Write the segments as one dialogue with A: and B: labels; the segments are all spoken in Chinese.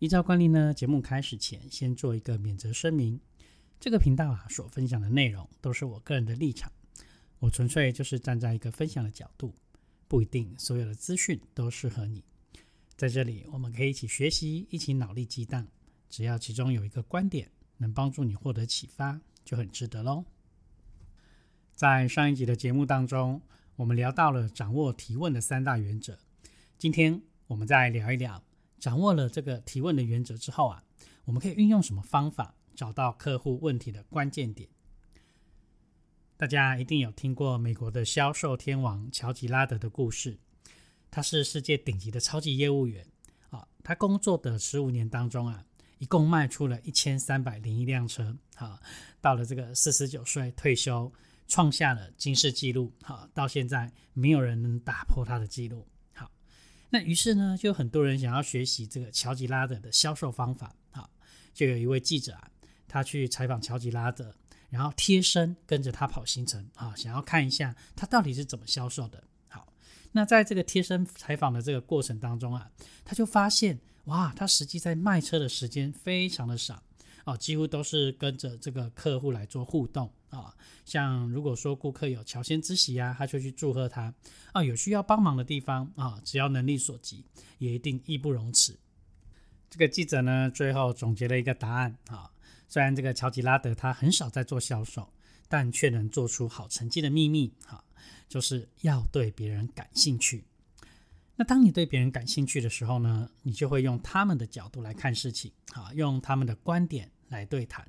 A: 依照惯例呢，节目开始前先做一个免责声明。这个频道啊所分享的内容都是我个人的立场，我纯粹就是站在一个分享的角度，不一定所有的资讯都适合你。在这里，我们可以一起学习，一起脑力激荡。只要其中有一个观点能帮助你获得启发，就很值得喽。在上一集的节目当中，我们聊到了掌握提问的三大原则。今天我们再聊一聊。掌握了这个提问的原则之后啊，我们可以运用什么方法找到客户问题的关键点？大家一定有听过美国的销售天王乔吉拉德的故事。他是世界顶级的超级业务员啊，他工作的十五年当中啊，一共卖出了一千三百零一辆车。好，到了这个四十九岁退休，创下了金世纪录。好，到现在没有人能打破他的记录。那于是呢，就很多人想要学习这个乔吉拉德的销售方法。好，就有一位记者啊，他去采访乔吉拉德，然后贴身跟着他跑行程啊，想要看一下他到底是怎么销售的。好，那在这个贴身采访的这个过程当中啊，他就发现哇，他实际在卖车的时间非常的少。啊，几乎都是跟着这个客户来做互动啊。像如果说顾客有乔迁之喜啊，他就去祝贺他啊。有需要帮忙的地方啊，只要能力所及，也一定义不容辞。这个记者呢，最后总结了一个答案啊。虽然这个乔吉拉德他很少在做销售，但却能做出好成绩的秘密啊，就是要对别人感兴趣。那当你对别人感兴趣的时候呢，你就会用他们的角度来看事情啊，用他们的观点。来对谈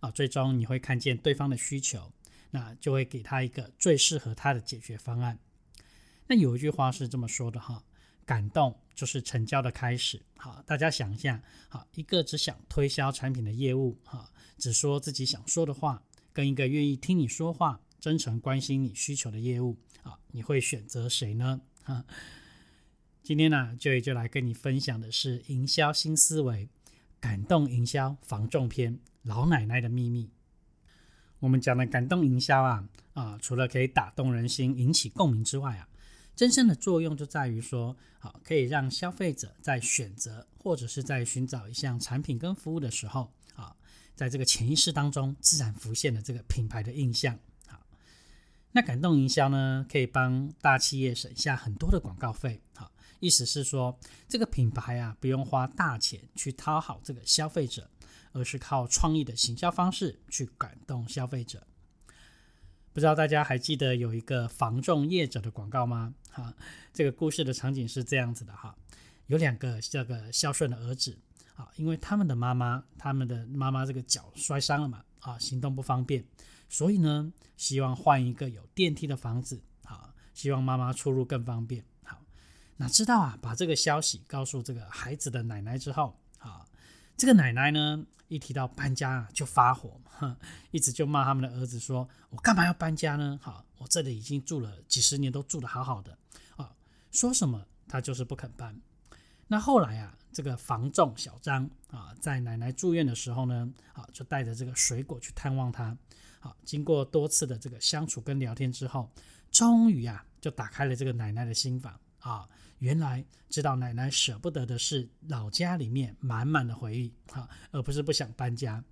A: 啊，最终你会看见对方的需求，那就会给他一个最适合他的解决方案。那有一句话是这么说的哈，感动就是成交的开始。好，大家想一下，好，一个只想推销产品的业务哈，只说自己想说的话，跟一个愿意听你说话、真诚关心你需求的业务啊，你会选择谁呢？哈，今天呢，就也就来跟你分享的是营销新思维。感动营销防重篇，老奶奶的秘密。我们讲的感动营销啊啊，除了可以打动人心、引起共鸣之外啊，真正的作用就在于说，好可以让消费者在选择或者是在寻找一项产品跟服务的时候啊，在这个潜意识当中自然浮现的这个品牌的印象。好，那感动营销呢，可以帮大企业省下很多的广告费。好。意思是说，这个品牌啊，不用花大钱去讨好这个消费者，而是靠创意的行销方式去感动消费者。不知道大家还记得有一个防重业者的广告吗？哈，这个故事的场景是这样子的哈，有两个这个孝顺的儿子啊，因为他们的妈妈，他们的妈妈这个脚摔伤了嘛，啊，行动不方便，所以呢，希望换一个有电梯的房子，啊，希望妈妈出入更方便。哪知道啊，把这个消息告诉这个孩子的奶奶之后，啊，这个奶奶呢，一提到搬家啊，就发火，一直就骂他们的儿子说：“我干嘛要搬家呢？好，我这里已经住了几十年，都住得好好的啊，说什么他就是不肯搬。”那后来啊，这个房仲小张啊，在奶奶住院的时候呢，啊，就带着这个水果去探望她。好，经过多次的这个相处跟聊天之后，终于啊，就打开了这个奶奶的心房啊。原来知道奶奶舍不得的是老家里面满满的回忆哈，而不是不想搬家。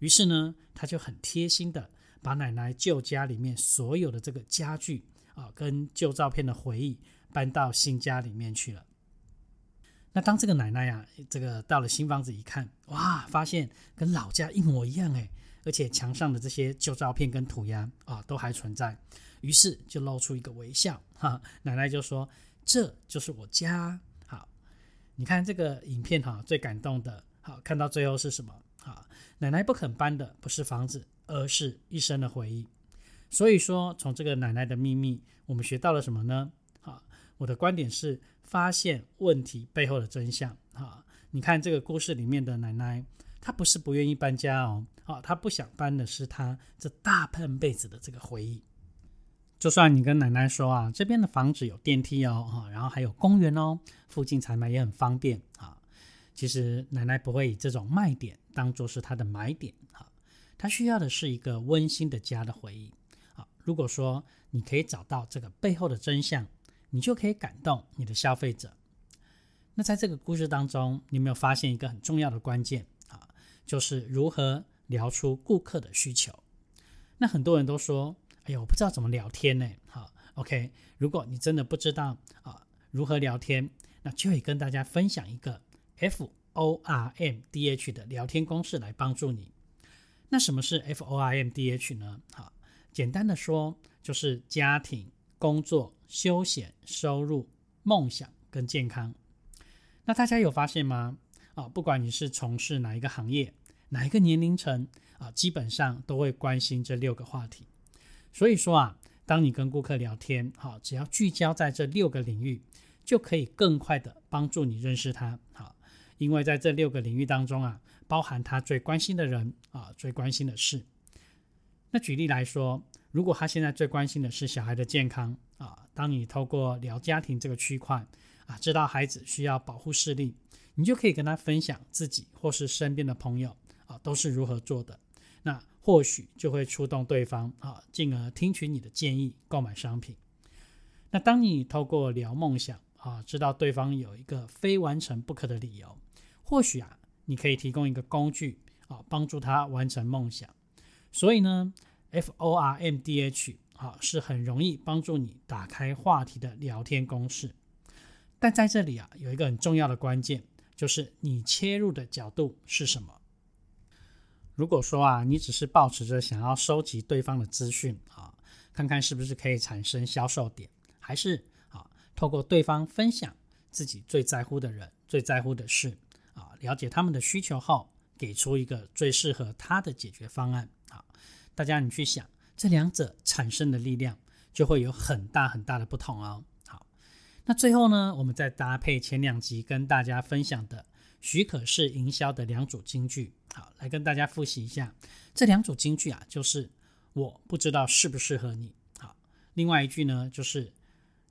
A: 于是呢，他就很贴心的把奶奶旧家里面所有的这个家具啊，跟旧照片的回忆搬到新家里面去了。那当这个奶奶呀，这个到了新房子一看，哇，发现跟老家一模一样诶，而且墙上的这些旧照片跟涂鸦啊都还存在，于是就露出一个微笑哈。奶奶就说。这就是我家。好，你看这个影片哈，最感动的，好看到最后是什么？好，奶奶不肯搬的不是房子，而是一生的回忆。所以说，从这个奶奶的秘密，我们学到了什么呢？好，我的观点是发现问题背后的真相。哈，你看这个故事里面的奶奶，她不是不愿意搬家哦，好，她不想搬的是她这大半辈子的这个回忆。就算你跟奶奶说啊，这边的房子有电梯哦，哈，然后还有公园哦，附近采买也很方便啊。其实奶奶不会以这种卖点当做是她的买点啊，她需要的是一个温馨的家的回忆啊。如果说你可以找到这个背后的真相，你就可以感动你的消费者。那在这个故事当中，你有没有发现一个很重要的关键啊？就是如何聊出顾客的需求。那很多人都说。哎，我不知道怎么聊天呢。好，OK，如果你真的不知道啊如何聊天，那就会跟大家分享一个 F O R M D H 的聊天公式来帮助你。那什么是 F O R M D H 呢？好，简单的说就是家庭、工作、休闲、收入、梦想跟健康。那大家有发现吗？啊，不管你是从事哪一个行业、哪一个年龄层啊，基本上都会关心这六个话题。所以说啊，当你跟顾客聊天，好，只要聚焦在这六个领域，就可以更快的帮助你认识他，好，因为在这六个领域当中啊，包含他最关心的人啊，最关心的事。那举例来说，如果他现在最关心的是小孩的健康啊，当你透过聊家庭这个区块啊，知道孩子需要保护视力，你就可以跟他分享自己或是身边的朋友啊，都是如何做的。那或许就会触动对方啊，进而听取你的建议购买商品。那当你透过聊梦想啊，知道对方有一个非完成不可的理由，或许啊，你可以提供一个工具啊，帮助他完成梦想。所以呢，F O R M D H 啊，是很容易帮助你打开话题的聊天公式。但在这里啊，有一个很重要的关键，就是你切入的角度是什么。如果说啊，你只是保持着想要收集对方的资讯啊，看看是不是可以产生销售点，还是啊，透过对方分享自己最在乎的人、最在乎的事啊，了解他们的需求后，给出一个最适合他的解决方案啊，大家你去想，这两者产生的力量就会有很大很大的不同哦。好，那最后呢，我们再搭配前两集跟大家分享的。许可式营销的两组金句，好，来跟大家复习一下。这两组金句啊，就是我不知道适不适合你。好，另外一句呢，就是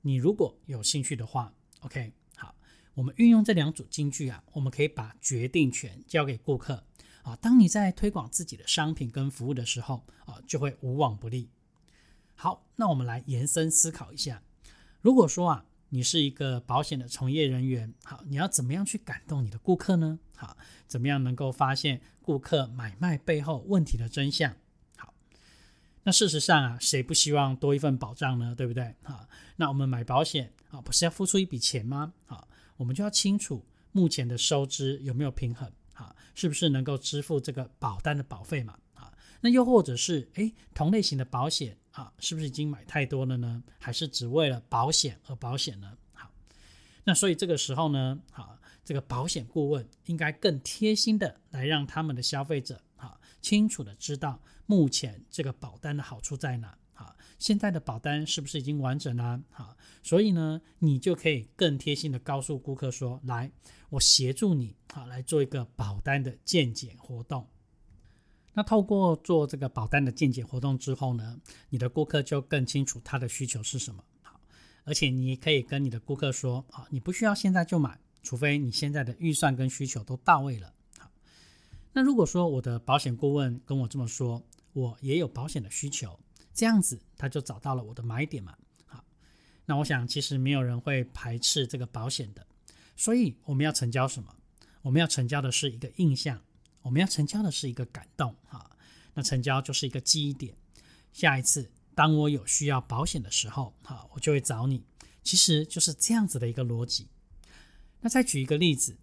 A: 你如果有兴趣的话，OK。好，我们运用这两组金句啊，我们可以把决定权交给顾客啊。当你在推广自己的商品跟服务的时候啊，就会无往不利。好，那我们来延伸思考一下，如果说啊。你是一个保险的从业人员，好，你要怎么样去感动你的顾客呢？好，怎么样能够发现顾客买卖背后问题的真相？好，那事实上啊，谁不希望多一份保障呢？对不对？好，那我们买保险啊，不是要付出一笔钱吗？好，我们就要清楚目前的收支有没有平衡，好，是不是能够支付这个保单的保费嘛？啊，那又或者是诶，同类型的保险。啊，是不是已经买太多了呢？还是只为了保险而保险呢？好，那所以这个时候呢，好，这个保险顾问应该更贴心的来让他们的消费者啊清楚的知道目前这个保单的好处在哪。好，现在的保单是不是已经完整了？好，所以呢，你就可以更贴心的告诉顾客说，来，我协助你，好，来做一个保单的鉴检活动。那透过做这个保单的见解活动之后呢，你的顾客就更清楚他的需求是什么。好，而且你可以跟你的顾客说啊，你不需要现在就买，除非你现在的预算跟需求都到位了。好，那如果说我的保险顾问跟我这么说，我也有保险的需求，这样子他就找到了我的买点嘛。好，那我想其实没有人会排斥这个保险的，所以我们要成交什么？我们要成交的是一个印象。我们要成交的是一个感动哈，那成交就是一个记忆点。下一次当我有需要保险的时候，哈，我就会找你。其实就是这样子的一个逻辑。那再举一个例子，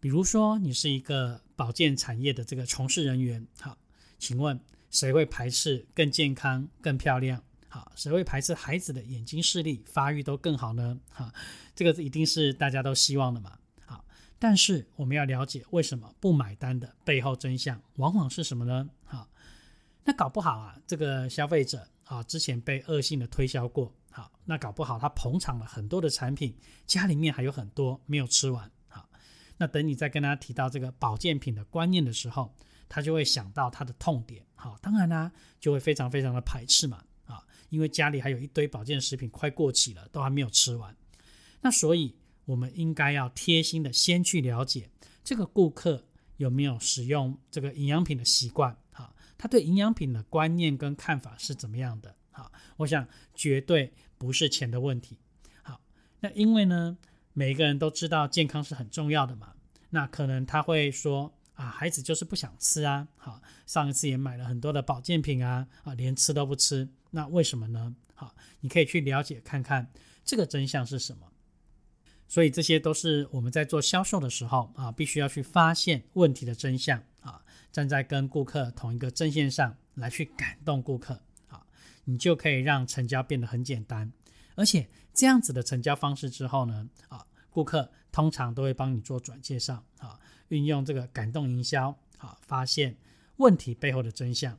A: 比如说你是一个保健产业的这个从事人员，好，请问谁会排斥更健康、更漂亮？好，谁会排斥孩子的眼睛视力发育都更好呢？哈，这个一定是大家都希望的嘛。但是我们要了解为什么不买单的背后真相往往是什么呢？好，那搞不好啊，这个消费者啊之前被恶性的推销过，好，那搞不好他捧场了很多的产品，家里面还有很多没有吃完，好，那等你再跟他提到这个保健品的观念的时候，他就会想到他的痛点。好，当然啦，就会非常非常的排斥嘛。啊，因为家里还有一堆保健食品快过期了，都还没有吃完。那所以我们应该要贴心的先去了解这个顾客有没有使用这个营养品的习惯。哈，他对营养品的观念跟看法是怎么样的？好，我想绝对不是钱的问题。好，那因为呢，每一个人都知道健康是很重要的嘛。那可能他会说。啊，孩子就是不想吃啊！好，上一次也买了很多的保健品啊，啊，连吃都不吃，那为什么呢？好，你可以去了解看看这个真相是什么。所以这些都是我们在做销售的时候啊，必须要去发现问题的真相啊，站在跟顾客同一个阵线上来去感动顾客啊，你就可以让成交变得很简单，而且这样子的成交方式之后呢，啊，顾客通常都会帮你做转介绍啊。运用这个感动营销，啊发现问题背后的真相，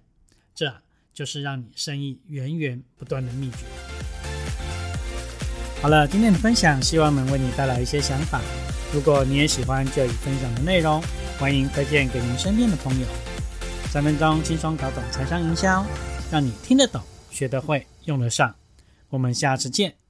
A: 这就是让你生意源源不断的秘诀。好了，今天的分享希望能为你带来一些想法。如果你也喜欢这一分享的内容，欢迎推荐给您身边的朋友。三分钟轻松搞懂财商营销，让你听得懂、学得会、用得上。我们下次见。